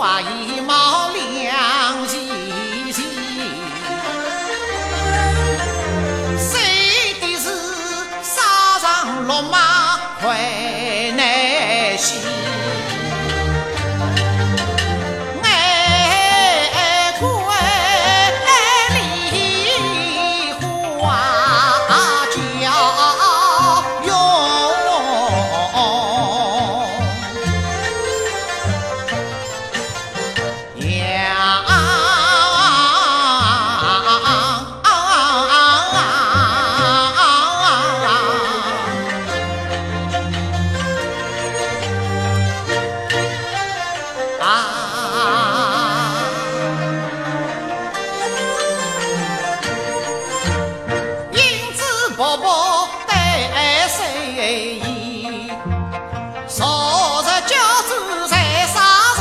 花衣帽亮晶晶，谁的是沙场落马快难行？薄薄单衫衣，昨日交子在山上，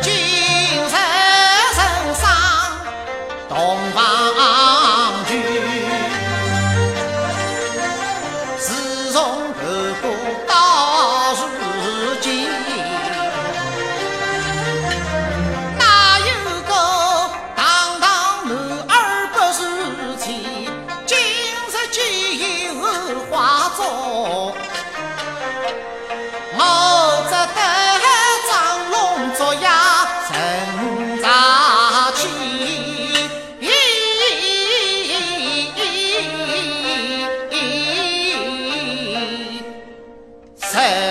今日身上洞房。从头。है